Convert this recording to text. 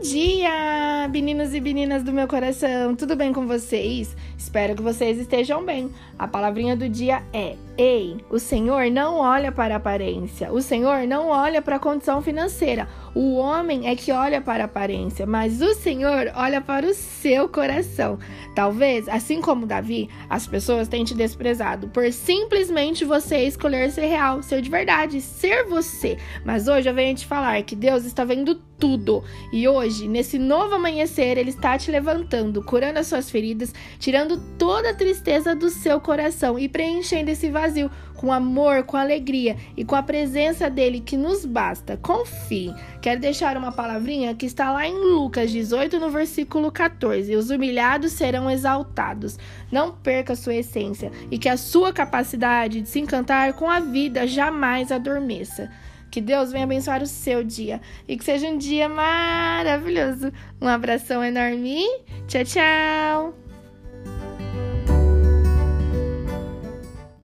Bom dia, meninos e meninas do meu coração, tudo bem com vocês? Espero que vocês estejam bem. A palavrinha do dia é: Ei, o Senhor não olha para a aparência, o Senhor não olha para a condição financeira. O homem é que olha para a aparência, mas o Senhor olha para o seu coração. Talvez, assim como Davi, as pessoas tenham te desprezado por simplesmente você escolher ser real, ser de verdade, ser você. Mas hoje eu venho te falar que Deus está vendo tudo. E hoje, nesse novo amanhecer, Ele está te levantando, curando as suas feridas, tirando toda a tristeza do seu coração e preenchendo esse vazio com amor, com alegria e com a presença dele que nos basta. Confie. Quero deixar uma palavrinha que está lá em Lucas 18, no versículo 14. Os humilhados serão exaltados. Não perca sua essência e que a sua capacidade de se encantar com a vida jamais adormeça. Que Deus venha abençoar o seu dia e que seja um dia maravilhoso. Um abração enorme. Tchau, tchau.